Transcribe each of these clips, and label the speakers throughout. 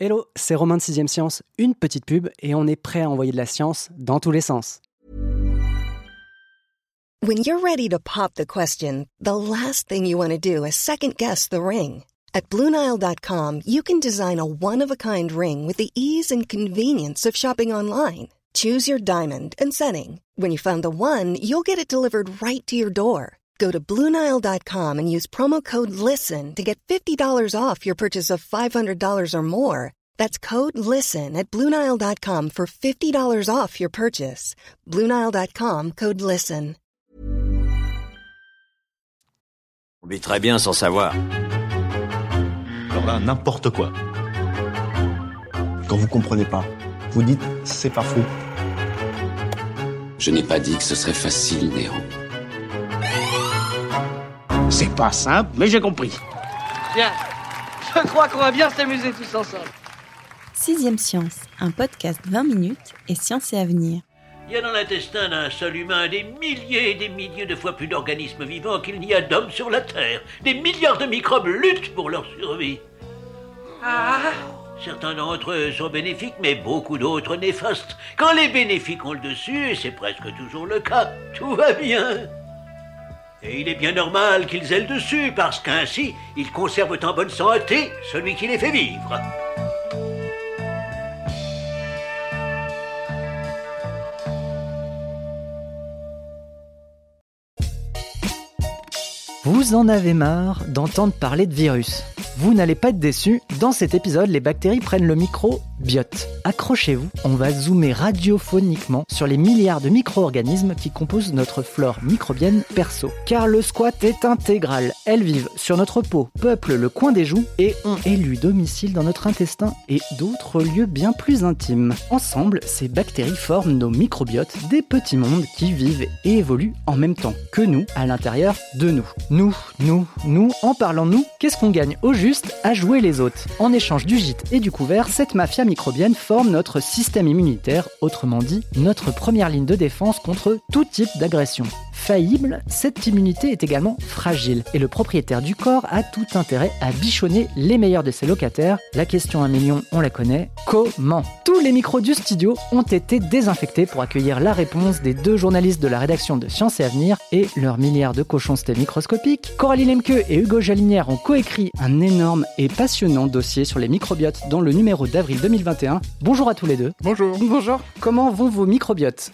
Speaker 1: Hello, c'est Romain de 6ème Science, une petite pub et on est prêt à envoyer de la science dans tous les sens.
Speaker 2: When you're ready to pop the question, the last thing you want to do is second guess the ring. At Bluenile.com, you can design a one-of-a-kind ring with the ease and convenience of shopping online. Choose your diamond and setting. When you find the one, you'll get it delivered right to your door. Go to Bluenile.com and use promo code LISTEN to get $50 off your purchase of $500 or more. That's code LISTEN at Bluenile.com for $50 off your purchase. Bluenile.com code LISTEN.
Speaker 3: On vit très bien sans savoir.
Speaker 4: Alors là, n'importe quoi.
Speaker 5: Quand vous comprenez pas, vous dites c'est pas faux.
Speaker 6: Je n'ai pas dit que ce serait facile, Néo.
Speaker 7: C'est pas simple, mais j'ai compris.
Speaker 8: Bien. Je crois qu'on va bien s'amuser tous ensemble.
Speaker 9: Sixième Science, un podcast 20 minutes et science et avenir.
Speaker 10: Il y a dans l'intestin d'un seul humain des milliers et des milliers de fois plus d'organismes vivants qu'il n'y a d'hommes sur la Terre. Des milliards de microbes luttent pour leur survie.
Speaker 8: Ah
Speaker 10: Certains d'entre eux sont bénéfiques, mais beaucoup d'autres néfastes. Quand les bénéfiques ont le dessus, et c'est presque toujours le cas, tout va bien. Et il est bien normal qu'ils aient le dessus, parce qu'ainsi, ils conservent en bonne santé celui qui les fait vivre.
Speaker 1: Vous en avez marre d'entendre parler de virus. Vous n'allez pas être déçus, dans cet épisode, les bactéries prennent le microbiote. Accrochez-vous, on va zoomer radiophoniquement sur les milliards de micro-organismes qui composent notre flore microbienne perso. Car le squat est intégral. Elles vivent sur notre peau, peuplent le coin des joues et ont élu domicile dans notre intestin et d'autres lieux bien plus intimes. Ensemble, ces bactéries forment nos microbiotes, des petits mondes qui vivent et évoluent en même temps que nous à l'intérieur de nous. Nous, nous, nous, en parlant nous, qu'est-ce qu'on gagne au juste à jouer les autres En échange du gîte et du couvert, cette mafia microbienne forme notre système immunitaire, autrement dit, notre première ligne de défense contre tout type d'agression. Faillible, cette immunité est également fragile et le propriétaire du corps a tout intérêt à bichonner les meilleurs de ses locataires. La question un million, on la connaît. Comment? Tous les micros du studio ont été désinfectés pour accueillir la réponse des deux journalistes de la rédaction de Science et Avenir et leurs milliards de cochonstés microscopiques. Coralie Lemke et Hugo Jalinière ont coécrit un énorme et passionnant dossier sur les microbiotes dans le numéro d'avril 2021. Bonjour à tous les deux.
Speaker 11: Bonjour.
Speaker 12: Bonjour.
Speaker 1: Comment vont vos microbiotes?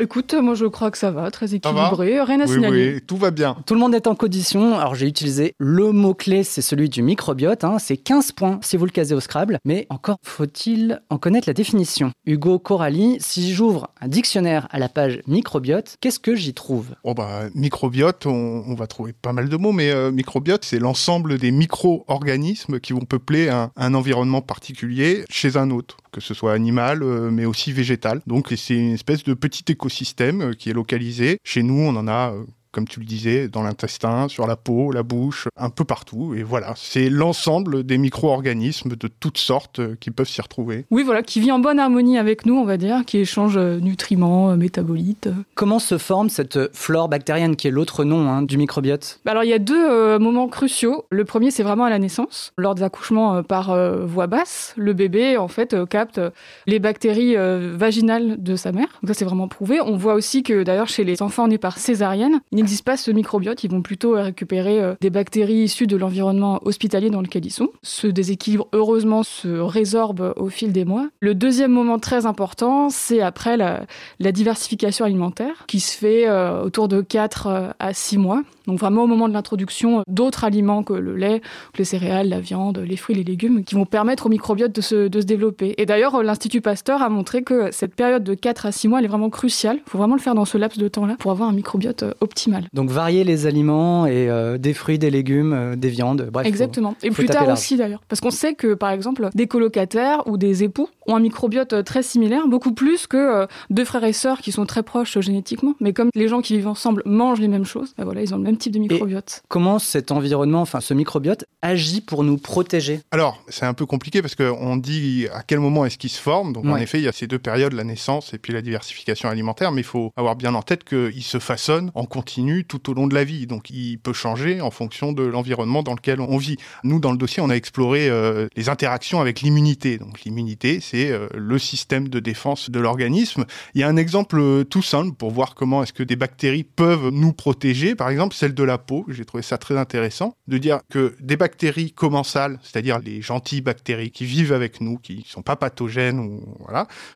Speaker 12: Écoute, moi je crois que ça va, très équilibré, rien à
Speaker 11: oui,
Speaker 12: signaler.
Speaker 11: Oui, tout va bien.
Speaker 1: Tout le monde est en condition. Alors j'ai utilisé le mot-clé, c'est celui du microbiote. Hein. C'est 15 points si vous le casez au Scrabble. Mais encore faut-il en connaître la définition. Hugo Coralie, si j'ouvre un dictionnaire à la page microbiote, qu'est-ce que j'y trouve?
Speaker 11: Oh bah, microbiote, on, on, va trouver pas mal de mots, mais euh, microbiote, c'est l'ensemble des micro-organismes qui vont peupler un, un, environnement particulier chez un autre, que ce soit animal, euh, mais aussi végétal. Donc c'est une espèce de petit écosystème euh, qui est localisé. Chez nous, on en a comme tu le disais, dans l'intestin, sur la peau, la bouche, un peu partout. Et voilà, c'est l'ensemble des micro-organismes de toutes sortes qui peuvent s'y retrouver.
Speaker 12: Oui, voilà, qui vit en bonne harmonie avec nous, on va dire, qui échange nutriments, métabolites.
Speaker 1: Comment se forme cette flore bactérienne qui est l'autre nom hein, du microbiote?
Speaker 12: Alors, il y a deux euh, moments cruciaux. Le premier, c'est vraiment à la naissance. Lors des accouchements euh, par euh, voie basse, le bébé, en fait, capte les bactéries vaginales de sa mère. Donc ça, c'est vraiment prouvé. On voit aussi que, d'ailleurs, chez les enfants nés par césarienne, il pas ce microbiote, ils vont plutôt récupérer euh, des bactéries issues de l'environnement hospitalier dans lequel ils sont. Ce déséquilibre, heureusement, se résorbe au fil des mois. Le deuxième moment très important, c'est après la, la, diversification alimentaire, qui se fait euh, autour de 4 euh, à 6 mois. Donc vraiment au moment de l'introduction d'autres aliments que le lait, les céréales, la viande, les fruits, les légumes, qui vont permettre au microbiote de se, de se développer. Et d'ailleurs, l'Institut Pasteur a montré que cette période de 4 à 6 mois, elle est vraiment cruciale. Il faut vraiment le faire dans ce laps de temps-là pour avoir un microbiote optimal.
Speaker 1: Donc varier les aliments et euh, des fruits, des légumes, euh, des viandes, bref.
Speaker 12: Exactement.
Speaker 1: Faut,
Speaker 12: et
Speaker 1: faut
Speaker 12: plus tard
Speaker 1: large.
Speaker 12: aussi d'ailleurs. Parce qu'on sait que par exemple, des colocataires ou des époux ont un microbiote très similaire, beaucoup plus que deux frères et sœurs qui sont très proches génétiquement. Mais comme les gens qui vivent ensemble mangent les mêmes choses, ben voilà, ils ont le même type de microbiote.
Speaker 1: Et comment cet environnement, enfin ce microbiote, agit pour nous protéger?
Speaker 11: Alors, c'est un peu compliqué parce qu'on dit à quel moment est-ce qu'il se forme. Donc, en effet, il y a ces deux périodes, la naissance et puis la diversification alimentaire. Mais il faut avoir bien en tête qu'il se façonne en continu tout au long de la vie. Donc, il peut changer en fonction de l'environnement dans lequel on vit. Nous, dans le dossier, on a exploré euh, les interactions avec l'immunité. Donc, l'immunité, c'est euh, le système de défense de l'organisme. Il y a un exemple euh, tout simple pour voir comment est-ce que des bactéries peuvent nous protéger. Par exemple, celle de la peau. J'ai trouvé ça très intéressant de dire que des bactéries commensales, c'est-à-dire les gentilles bactéries qui vivent avec nous, qui sont pas pathogènes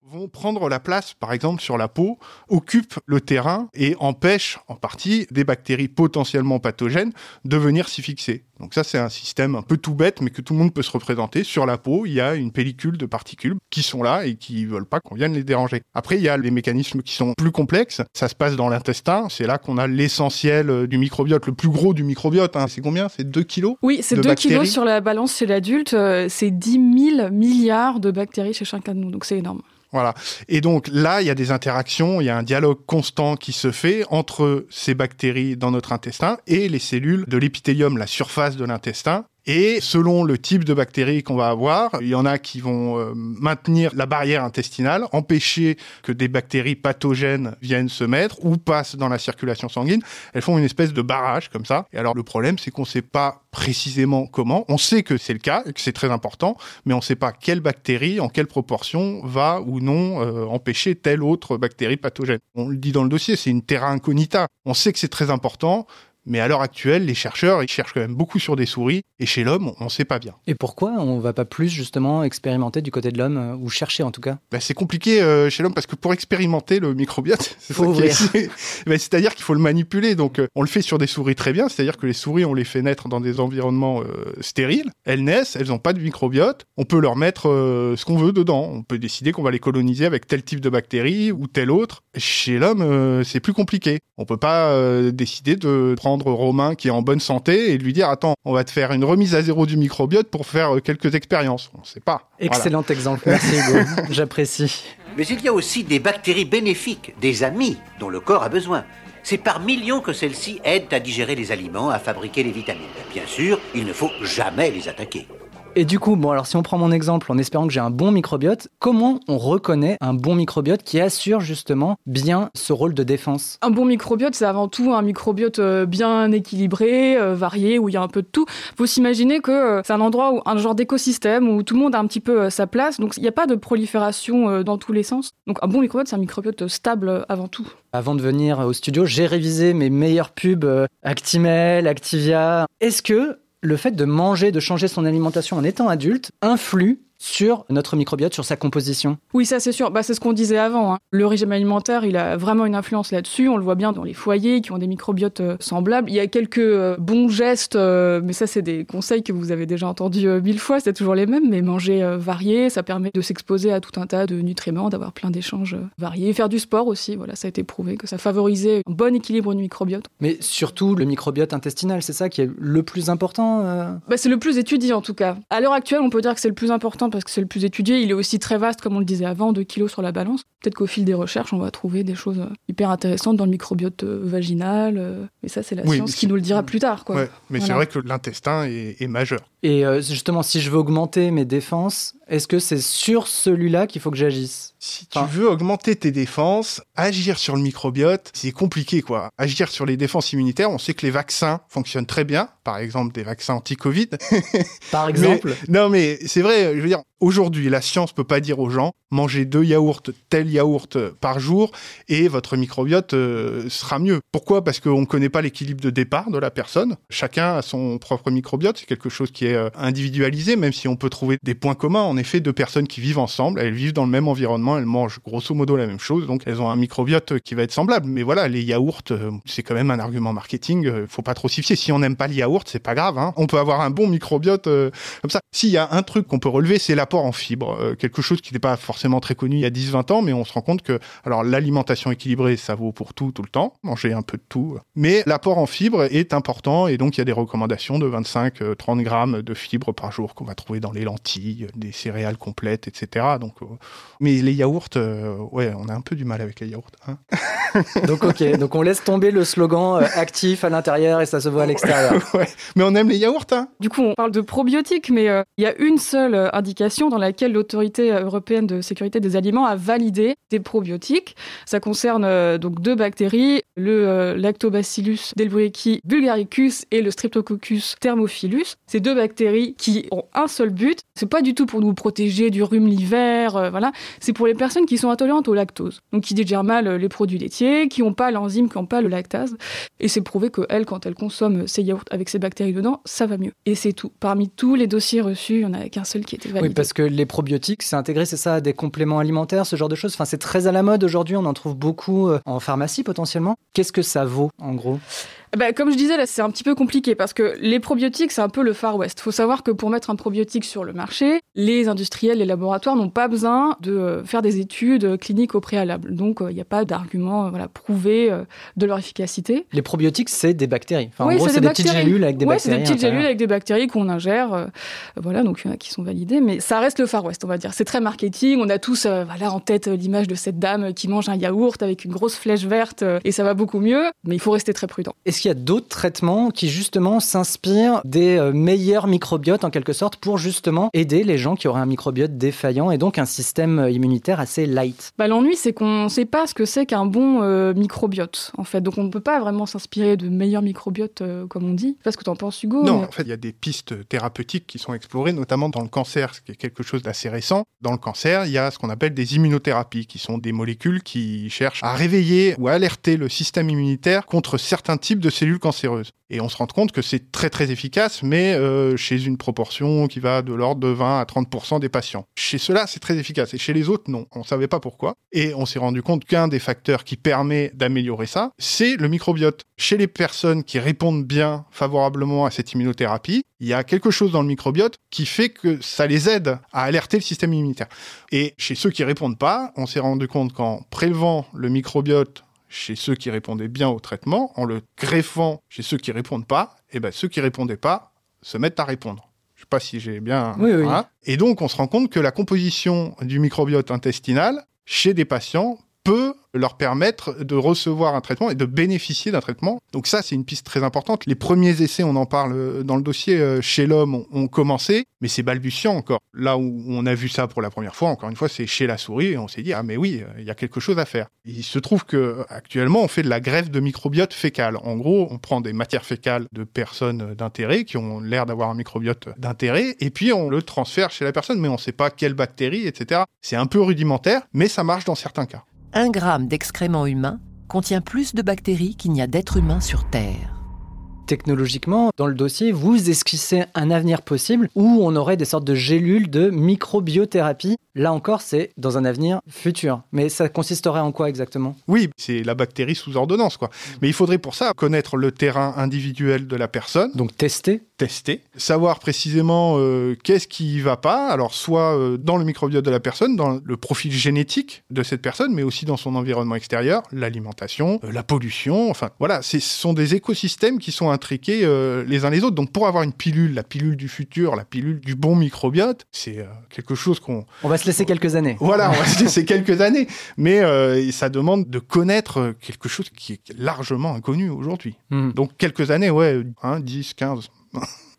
Speaker 11: vont prendre la place, par exemple, sur la peau, occupent le terrain et empêchent en partie des bactéries potentiellement pathogènes de venir s'y fixer. Donc ça, c'est un système un peu tout bête, mais que tout le monde peut se représenter. Sur la peau, il y a une pellicule de particules qui sont là et qui veulent pas qu'on vienne les déranger. Après, il y a les mécanismes qui sont plus complexes. Ça se passe dans l'intestin. C'est là qu'on a l'essentiel euh, du microbiote, le plus gros du microbiote. Hein. C'est combien? C'est 2 kilos?
Speaker 12: Oui, c'est 2 kilos sur la balance chez l'adulte. Euh, c'est 10 000 milliards de bactéries chez chacun de nous. Donc c'est énorme.
Speaker 11: Voilà. Et donc là, il y a des interactions, il y a un dialogue constant qui se fait entre ces bactéries dans notre intestin et les cellules de l'épithélium, la surface de l'intestin, et selon le type de bactéries qu'on va avoir, il y en a qui vont euh, maintenir la barrière intestinale, empêcher que des bactéries pathogènes viennent se mettre ou passent dans la circulation sanguine. Elles font une espèce de barrage comme ça. Et alors le problème, c'est qu'on ne sait pas précisément comment. On sait que c'est le cas et que c'est très important, mais on ne sait pas quelle bactérie, en quelle proportion va ou non euh, empêcher telle autre bactérie pathogène. On le dit dans le dossier, c'est une terra incognita. On sait que c'est très important, mais à l'heure actuelle, les chercheurs, ils cherchent quand même beaucoup sur des souris, et chez l'homme, on ne sait pas bien.
Speaker 1: Et pourquoi on va pas plus justement expérimenter du côté de l'homme, euh, ou chercher en tout cas?
Speaker 11: Bah, C'est compliqué euh, chez l'homme, parce que pour expérimenter le microbiote,
Speaker 1: c'est bah,
Speaker 11: c'est-à-dire qu'il faut le manipuler. Donc euh, on le fait sur des souris très bien, c'est-à-dire que les souris, on les fait naître dans des environnements stériles, elles naissent, elles n'ont pas de microbiote, on peut leur mettre ce qu'on veut dedans, on peut décider qu'on va les coloniser avec tel type de bactéries ou tel autre. Chez l'homme, c'est plus compliqué. On peut pas décider de prendre Romain qui est en bonne santé et lui dire attends, on va te faire une remise à zéro du microbiote pour faire euh, quelques expériences. On ne sait pas.
Speaker 1: Excellent exemple, merci Hugo, j'apprécie.
Speaker 10: Mais il y a aussi des bactéries bénéfiques, des amis dont le corps a besoin. C'est par millions que celles-ci aident à digérer les aliments, à fabriquer les vitamines. Bien sûr, il ne faut jamais les attaquer.
Speaker 1: Et du coup, bon, alors si on prend mon exemple en espérant que j'ai un bon microbiote, comment on reconnaît un bon microbiote qui assure justement bien ce rôle de défense?
Speaker 12: Un bon microbiote, c'est avant tout un microbiote euh, bien équilibré, euh, varié, où il y a un peu de tout. Faut s'imaginer que euh, c'est un endroit où un genre d'écosystème où tout le monde a un petit peu sa place, donc il n'y a pas de prolifération dans tous les sens. Donc un bon microbiote, c'est un microbiote stable avant tout.
Speaker 1: Avant de venir au studio, j'ai révisé mes meilleures pubs Actimel, Activia. Est-ce que le fait de manger, de changer son alimentation en étant adulte, influe sur notre microbiote, sur sa composition.
Speaker 12: Oui, ça c'est sûr. Bah, c'est ce qu'on disait avant. Hein. Le régime alimentaire, il a vraiment une influence là-dessus. On le voit bien dans les foyers qui ont des microbiotes euh, semblables. Il y a quelques euh, bons gestes, euh, mais ça c'est des conseils que vous avez déjà entendus mille fois. C'est toujours les mêmes, mais manger varié, ça permet de s'exposer à tout un tas de nutriments, d'avoir plein d'échanges variés. Faire du sport aussi, voilà, ça a été prouvé que ça favorisait un bon équilibre du microbiote.
Speaker 1: Mais surtout le microbiote intestinal, c'est ça qui est le plus important
Speaker 12: bah, C'est le plus étudié en tout cas. À l'heure actuelle, on peut dire que c'est le plus important parce que c'est le plus étudié. Il est aussi très vaste, comme on le disait avant, 2 kilos sur la balance. Peut-être qu'au fil des recherches, on va trouver des choses hyper intéressantes dans le microbiote euh, vaginal. Euh, mais ça, c'est la science qui nous le dira plus tard. Quoi.
Speaker 11: mais c'est vrai que l'intestin est, est, majeur.
Speaker 1: Et euh, justement, si je veux augmenter mes défenses, est-ce que c'est sur celui-là qu'il faut que j'agisse?
Speaker 11: Si tu veux augmenter tes défenses, agir sur le microbiote, c'est compliqué quoi. Agir sur les défenses immunitaires, on sait que les vaccins fonctionnent très bien, par exemple des vaccins anti-Covid.
Speaker 1: par exemple?
Speaker 11: Non mais c'est vrai, je veux dire, Aujourd'hui, la science peut pas dire aux gens mangez deux yaourts, tel yaourt par jour et votre microbiote euh, sera mieux. Pourquoi? Parce qu'on ne connaît pas l'équilibre de départ de la personne. Chacun a son propre microbiote. C'est quelque chose qui est euh, individualisé, même si on peut trouver des points communs. En effet, deux personnes qui vivent ensemble, elles vivent dans le même environnement, elles mangent grosso modo la même chose, donc elles ont un microbiote qui va être semblable. Mais voilà, les yaourts, euh, c'est quand même un argument marketing. Faut pas trop s'y fier. Si on n'aime pas le yaourt, c'est pas grave. Hein. On peut avoir un bon microbiote comme ça. S'il y a un truc qu'on peut relever, c'est la en fibres, quelque chose qui n'est pas forcément très connu il y a 10-20 ans, mais on se rend compte que, alors l'alimentation équilibrée, ça vaut pour tout, tout le temps, manger un peu de tout, mais l'apport en fibres est important et donc il y a des recommandations de 25-30 grammes de fibres par jour qu'on va trouver dans les lentilles, des céréales complètes, etc. Donc, euh, mais les yaourts, euh, ouais, on a un peu du mal avec les yaourts. Hein.
Speaker 1: donc ok, donc on laisse tomber le slogan euh, actif à l'intérieur et ça se voit à l'extérieur.
Speaker 11: ouais, mais on aime les yaourts. Hein.
Speaker 12: Du coup, on parle de probiotiques, mais il y a une seule indication dans laquelle l'autorité européenne de sécurité des aliments a validé des probiotiques. Ça concerne donc deux bactéries, le Lactobacillus delbrueckii bulgaricus et le Streptococcus thermophilus. Ces deux bactéries qui ont un seul but, c'est pas du tout pour nous protéger du rhume l'hiver, euh, voilà, c'est pour les personnes qui sont intolérantes au lactose, donc qui digèrent mal euh, les produits laitiers, qui n'ont pas l'enzyme, qui n'ont pas le lactase. Et c'est prouvé qu'elles, quand elles consomment ces yaourts avec ces bactéries dedans, ça va mieux. Et c'est tout. Parmi tous les dossiers reçus, il n'y en a qu'un seul qui était validé.
Speaker 1: Oui, parce que les probiotiques, c'est intégré, c'est ça, à des compléments alimentaires, ce genre de choses? C'est très à la mode aujourd'hui, on en trouve beaucoup euh, en pharmacie potentiellement. Qu'est-ce que ça vaut en gros?
Speaker 12: Bah, comme je disais, là, c'est un petit peu compliqué parce que les probiotiques, c'est un peu le Far West. Il faut savoir que pour mettre un probiotique sur le marché, les industriels, les laboratoires n'ont pas besoin de euh, faire des études cliniques au préalable. Donc, il euh, n'y a pas d'argument euh, voilà, prouvé de leur efficacité.
Speaker 1: Les probiotiques, c'est des bactéries. Enfin, en gros, c'est des, petites gélules avec des
Speaker 12: ouais,
Speaker 1: bactéries.
Speaker 12: c'est des petites gélules avec des bactéries qu'on ingère. voilà, donc il y en a qui sont validées. Mais ça reste le Far West, on va dire. C'est très marketing. On a tous voilà, en tête l'image de cette dame qui mange un yaourt avec une grosse flèche verte et ça va beaucoup mieux. Mais il faut rester très prudent.
Speaker 1: Est-ce qu'il y a d'autres traitements qui justement s'inspirent des euh, meilleurs microbiotes en quelque sorte pour justement aider les gens qui auraient un microbiote défaillant et donc un système euh, immunitaire assez light.
Speaker 12: Bah, L'ennui, c'est qu'on ne sait pas ce que c'est qu'un bon euh, microbiote en fait. Donc on ne peut pas vraiment s'inspirer de meilleurs microbiotes comme on dit. Je sais pas ce que tu en penses Hugo.
Speaker 11: Non, en fait il y a des pistes thérapeutiques qui sont explorées notamment dans le cancer, ce qui est quelque chose d'assez récent. Dans le cancer, il y a ce qu'on appelle des immunothérapies qui sont des molécules qui cherchent à réveiller ou à alerter le système immunitaire contre certains types de cellules cancéreuses. Et on se rend compte que c'est très très efficace, mais euh, chez une proportion qui va de l'ordre de 20 à 30% des patients. Chez ceux-là, c'est très efficace, et chez les autres, non. On ne savait pas pourquoi. Et on s'est rendu compte qu'un des facteurs qui permet d'améliorer ça, c'est le microbiote. Chez les personnes qui répondent bien favorablement à cette immunothérapie, il y a quelque chose dans le microbiote qui fait que ça les aide à alerter le système immunitaire. Et chez ceux qui répondent pas, on s'est rendu compte qu'en prélevant le microbiote chez ceux qui répondaient bien au traitement, en le greffant chez ceux qui répondent pas, et eh ben ceux qui répondaient pas se mettent à répondre. Je sais pas si j'ai bien.
Speaker 1: Oui, oui.
Speaker 11: Hein. Et donc on se rend compte que la composition du microbiote intestinal chez des patients peut leur permettre de recevoir un traitement et de bénéficier d'un traitement. Donc ça, c'est une piste très importante. Les premiers essais, on en parle dans le dossier, euh, chez l'homme, ont, commencé, mais c'est balbutiant encore. Là où on a vu ça pour la première fois, encore une fois, c'est chez la souris, et on s'est dit, ah mais oui, il y a quelque chose à faire. il se trouve que actuellement, on fait de la greffe de microbiote fécal. En gros, on prend des matières fécales de personnes d'intérêt qui ont l'air d'avoir un microbiote d'intérêt, et puis on le transfère chez la personne, mais on ne sait pas quelle bactérie, etc. C'est un peu rudimentaire, mais ça marche dans certains cas.
Speaker 13: Un gramme d'excréments humains contient plus de bactéries qu'il n'y a d'êtres humains sur Terre.
Speaker 1: Technologiquement, dans le dossier, vous esquissez un avenir possible où on aurait des sortes de gélules de microbiothérapie. Là encore, c'est dans un avenir futur. Mais ça consisterait en quoi exactement?
Speaker 11: Oui, c'est la bactérie sous ordonnance, quoi. Mais il faudrait pour ça connaître le terrain individuel de la personne.
Speaker 1: Donc tester?
Speaker 11: Tester. Savoir précisément euh, qu'est-ce qui va pas. Alors, soit euh, dans le microbiote de la personne, dans le profil génétique de cette personne, mais aussi dans son environnement extérieur, l'alimentation, euh, la pollution. Enfin, voilà, ce sont des écosystèmes qui sont intriqués les uns les autres. Donc pour avoir une pilule, la pilule du futur, la pilule du bon microbiote, c'est quelque chose qu'on...
Speaker 1: On va se laisser quelques années.
Speaker 11: Voilà, on va se laisser quelques années. Mais euh, ça demande de connaître quelque chose qui est largement inconnu aujourd'hui. Hmm. Donc quelques années, ouais, 10, 15.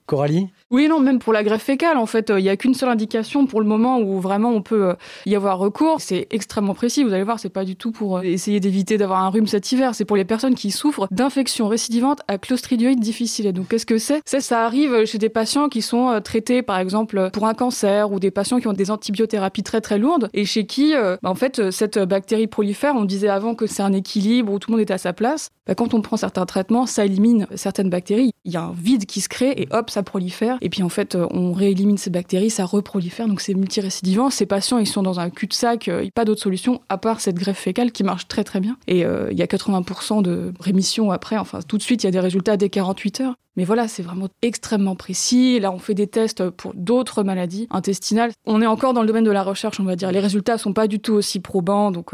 Speaker 1: Coralie?
Speaker 12: Oui, non, même pour la greffe fécale, en fait, il n'y a qu'une seule indication pour le moment où vraiment on peut euh, y avoir recours. C'est extrêmement précis. Vous allez voir, c'est pas du tout pour euh, essayer d'éviter d'avoir un rhume cet hiver. C'est pour les personnes qui souffrent d'infections récidivantes à clostridioïdes difficiles. donc, qu'est-ce que c'est? C'est ça arrive chez des patients qui sont euh, traités, par exemple, pour un cancer ou des patients qui ont des antibiothérapies très très lourdes et chez qui, bah, en fait, cette bactérie prolifère. On disait avant que c'est un équilibre où tout le monde est à sa place. Bah, quand on prend certains traitements, ça élimine certaines bactéries. Il y a un vide qui se crée et hop, ça prolifère. Et puis en fait, on réélimine ces bactéries, ça reprolifère, donc c'est multirécidivant. Ces patients, ils sont dans un cul-de-sac, a pas d'autre solution à part cette greffe fécale qui marche très très bien. Et il y a 80% de rémission après, enfin tout de suite, il y a des résultats dès 48 heures. Mais voilà, c'est vraiment extrêmement précis. Là, on fait des tests pour d'autres maladies intestinales. On est encore dans le domaine de la recherche, on va dire. Les résultats sont pas du tout aussi probants, donc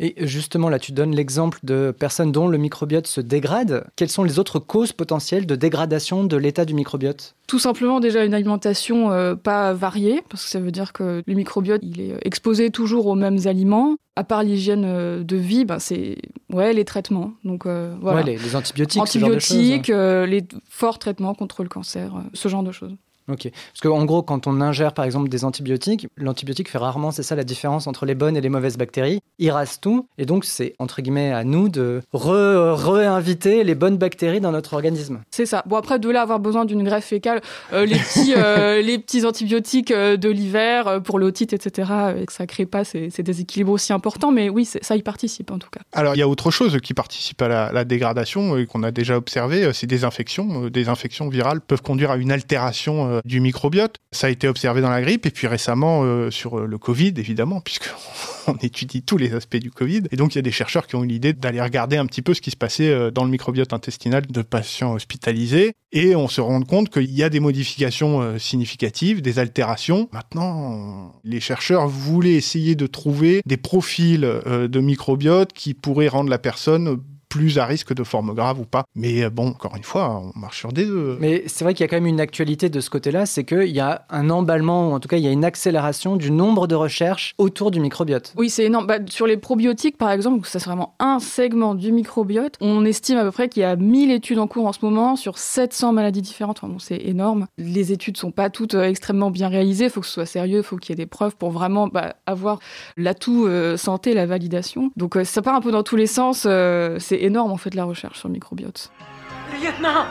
Speaker 1: et justement, là, tu donnes l'exemple de personnes dont le microbiote se dégrade. Quelles sont les autres causes potentielles de dégradation de l'état du microbiote?
Speaker 12: Tout simplement, déjà, une alimentation euh, pas variée, parce que ça veut dire que le microbiote, il est exposé toujours aux mêmes aliments. À part l'hygiène euh, de vie, ben, c'est ouais, les traitements. Donc, euh, voilà.
Speaker 1: Ouais, les, les, antibiotiques,
Speaker 12: antibiotiques
Speaker 1: ce genre de choses.
Speaker 12: les forts traitements contre le cancer, ce genre de choses.
Speaker 1: Ok. Parce qu'en gros, quand on ingère par exemple des antibiotiques, l'antibiotique fait rarement, c'est ça la différence entre les bonnes et les mauvaises bactéries. Il rase tout. Et donc, c'est entre guillemets à nous de réinviter les bonnes bactéries dans notre organisme.
Speaker 12: C'est ça. Bon, après, de là avoir besoin d'une greffe fécale, euh, les, petits, euh, les petits antibiotiques euh, de l'hiver pour l'otite, etc., et que ça ne crée pas ces, ces, déséquilibres aussi importants. Mais oui, ça y participe en tout cas.
Speaker 11: Alors, il y a autre chose qui participe à la, la dégradation et qu'on a déjà observé, c'est des infections. Des infections virales peuvent conduire à une altération du microbiote. Ça a été observé dans la grippe et puis récemment euh, sur le Covid, évidemment, puisqu'on étudie tous les aspects du Covid. Et donc, il y a des chercheurs qui ont eu l'idée d'aller regarder un petit peu ce qui se passait dans le microbiote intestinal de patients hospitalisés. Et on se rend compte qu'il y a des modifications euh, significatives, des altérations. Maintenant, les chercheurs voulaient essayer de trouver des profils euh, de microbiote qui pourraient rendre la personne plus à risque de forme grave ou pas. Mais bon, encore une fois, on marche sur des œufs.
Speaker 1: Mais c'est vrai qu'il y a quand même une actualité de ce côté-là, c'est qu'il y a un emballement, ou en tout cas il y a une accélération du nombre de recherches autour du microbiote.
Speaker 12: Oui, c'est énorme. Bah, sur les probiotiques, par exemple, ça c'est vraiment un segment du microbiote. On estime à peu près qu'il y a 1000 études en cours en ce moment sur 700 maladies différentes. Enfin, bon, c'est énorme. Les études sont pas toutes euh, extrêmement bien réalisées. Il faut que ce soit sérieux, il faut qu'il y ait des preuves pour vraiment bah, avoir l'atout euh, santé, la validation. Donc euh, ça part un peu dans tous les sens. Euh, c'est énorme en fait la recherche sur le microbiote.
Speaker 8: Lieutenant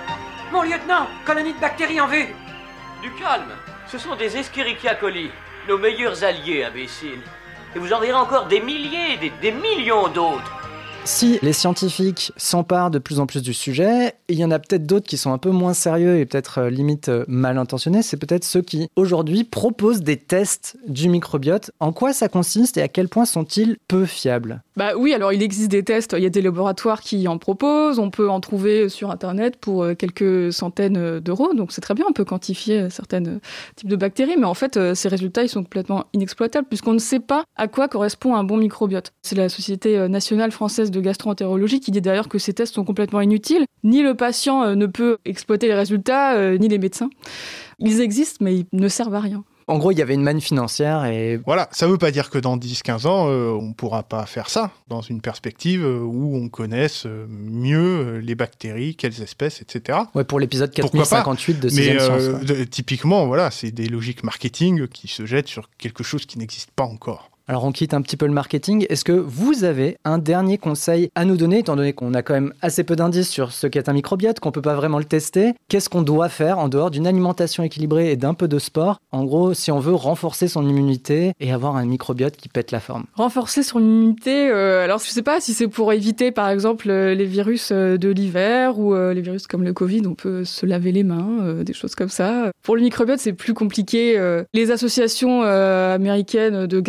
Speaker 8: Mon lieutenant Colonie de bactéries en vue
Speaker 10: Du calme Ce sont des Escherichia coli, nos meilleurs alliés, imbéciles. Et vous en verrez encore des milliers, des, des millions d'autres.
Speaker 1: Si les scientifiques s'emparent de plus en plus du sujet, il y en a peut-être d'autres qui sont un peu moins sérieux et peut-être euh, limite euh, mal intentionnés, c'est peut-être ceux qui aujourd'hui proposent des tests du microbiote. En quoi ça consiste et à quel point sont-ils peu fiables?
Speaker 12: Bah oui, alors il existe des tests, il y a des laboratoires qui en proposent, on peut en trouver sur internet pour euh, quelques centaines d'euros, donc c'est très bien, on peut quantifier certains types de bactéries, mais en fait ces résultats ils sont complètement inexploitables puisqu'on ne sait pas à quoi correspond un bon microbiote. C'est la Société nationale française de gastroentérologie qui dit d'ailleurs que ces tests sont complètement inutiles. Ni le patient euh, ne peut exploiter les résultats, euh, ni les médecins. Ils existent, mais ils ne servent à rien.
Speaker 1: En gros, il y avait une manne financière et...
Speaker 11: Voilà, ça ne veut pas dire que dans 10-15 ans, euh, on ne pourra pas faire ça, dans une perspective où on connaisse mieux les bactéries, quelles espèces, etc.
Speaker 1: Ouais, pour l'épisode 4058 de 6
Speaker 11: Mais
Speaker 1: science.
Speaker 11: euh, de- typiquement, voilà, c'est des logiques marketing qui se jettent sur quelque chose qui n'existe pas encore.
Speaker 1: Alors on quitte un petit peu le marketing. Est-ce que vous avez un dernier conseil à nous donner, étant donné qu'on a quand même assez peu d'indices sur ce qu'est un microbiote, qu'on peut pas vraiment le tester? Qu'est-ce qu'on doit faire en dehors d'une alimentation équilibrée et d'un peu de sport? En gros, si on veut renforcer son immunité et avoir un microbiote qui pète la forme.
Speaker 12: Renforcer son immunité, euh, alors je sais pas si c'est pour éviter par exemple euh, les virus euh, de l'hiver ou les virus comme le Covid, on peut se laver les mains, des choses comme ça. Pour le microbiote, c'est plus compliqué. Les associations américaines de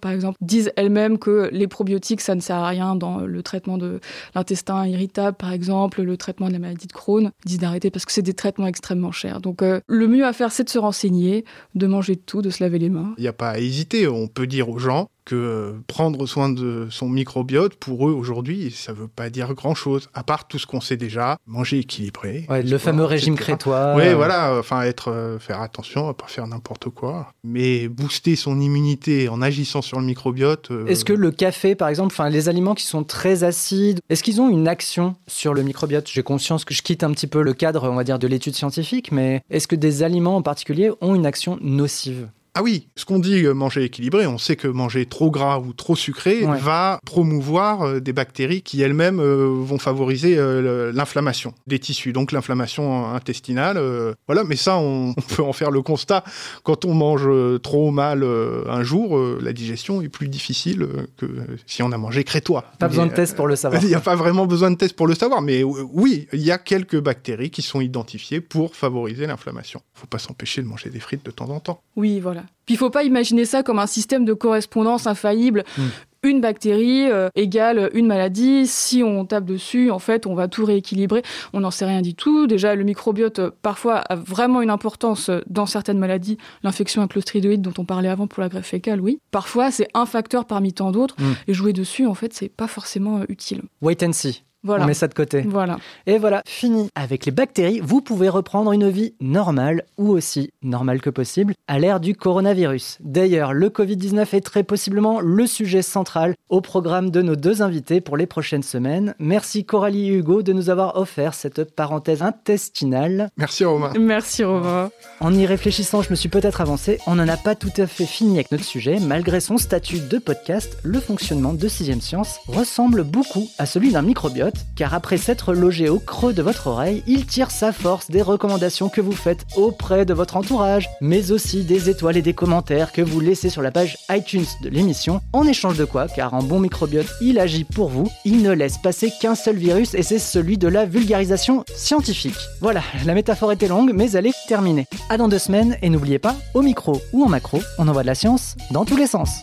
Speaker 12: par exemple disent elles-mêmes que les probiotiques ça ne sert à rien dans le traitement de l'intestin irritable par exemple, le traitement de la maladie de Crohn, disent d'arrêter parce que c'est des traitements extrêmement chers. Donc euh, le mieux à faire c'est de se renseigner, de manger de tout, de se laver les mains.
Speaker 11: Il n'y a pas à hésiter. On peut dire aux gens que euh, prendre soin de son microbiote, pour eux aujourd'hui, ça ne veut pas dire grand-chose, à part tout ce qu'on sait déjà, manger équilibré.
Speaker 1: Ouais, le
Speaker 11: sport,
Speaker 1: fameux régime
Speaker 11: etc.
Speaker 1: crétois.
Speaker 11: Oui,
Speaker 1: euh,
Speaker 11: voilà, enfin être, euh, faire attention à pas faire n'importe quoi, mais booster son immunité en agissant sur le microbiote. euh,
Speaker 1: Est-ce que le café, par exemple, enfin les aliments qui sont très acides, est-ce qu'ils ont une action sur le microbiote? J'ai conscience que je quitte un petit peu le cadre, on va dire, de l'étude scientifique, mais est-ce que des aliments en particulier ont une action nocive?
Speaker 11: Ah oui, ce qu'on dit euh, manger équilibré, on sait que manger trop gras ou trop sucré
Speaker 1: Ouais.
Speaker 11: va promouvoir euh, des bactéries qui elles-mêmes euh, vont favoriser l'inflammation des tissus, donc l'inflammation intestinale. voilà, mais ça, on, peut en faire le constat quand on mange trop mal un jour, la digestion est plus difficile que si on a mangé crétois.
Speaker 1: Pas besoin de test pour le savoir.
Speaker 11: Il n'y a pas vraiment besoin de test pour le savoir, mais oui, il y a quelques bactéries qui sont identifiées pour favoriser l'inflammation. Il ne faut pas s'empêcher de manger des frites de temps en temps.
Speaker 12: Oui, voilà. Puis il faut pas imaginer ça comme un système de correspondance infaillible.
Speaker 11: Mm.
Speaker 12: Une bactérie euh, égale une maladie. Si on tape dessus, en fait, on va tout rééquilibrer. On n'en sait rien du tout. Déjà, le microbiote, euh, parfois, a vraiment une importance euh, dans certaines maladies. L'infection à clostridoïde dont on parlait avant pour la greffe fécale, oui. Parfois, c'est un facteur parmi tant d'autres.
Speaker 1: Mm.
Speaker 12: Et jouer dessus, en fait, c'est pas forcément euh, utile.
Speaker 1: Wait and see.
Speaker 12: Voilà.
Speaker 1: On met ça de côté.
Speaker 12: Voilà.
Speaker 1: Et voilà, fini. Avec les bactéries, vous pouvez reprendre une vie normale ou aussi normale que possible à l'ère du coronavirus. D'ailleurs, le Covid-19 est très possiblement le sujet central au programme de nos deux invités pour les prochaines semaines. Merci Coralie et Hugo de nous avoir offert cette parenthèse intestinale.
Speaker 11: Merci Romain.
Speaker 12: Merci Romain.
Speaker 1: En y réfléchissant, je me suis peut-être avancé. On n'en a pas tout à fait fini avec notre sujet. Malgré son statut de podcast, le fonctionnement de Sixième Science ressemble beaucoup à celui d'un microbiote, car après s'être logé au creux de votre oreille, il tire sa force des recommandations que vous faites auprès de votre entourage, mais aussi des étoiles et des commentaires que vous laissez sur la page iTunes de l'émission, en échange de quoi, car un bon microbiote, il agit pour vous, il ne laisse passer qu'un seul virus, et c'est celui de la vulgarisation scientifique. Voilà, la métaphore était longue, mais elle est terminée. À dans deux semaines, et n'oubliez pas, au micro ou en macro, on envoie de la science dans tous les sens.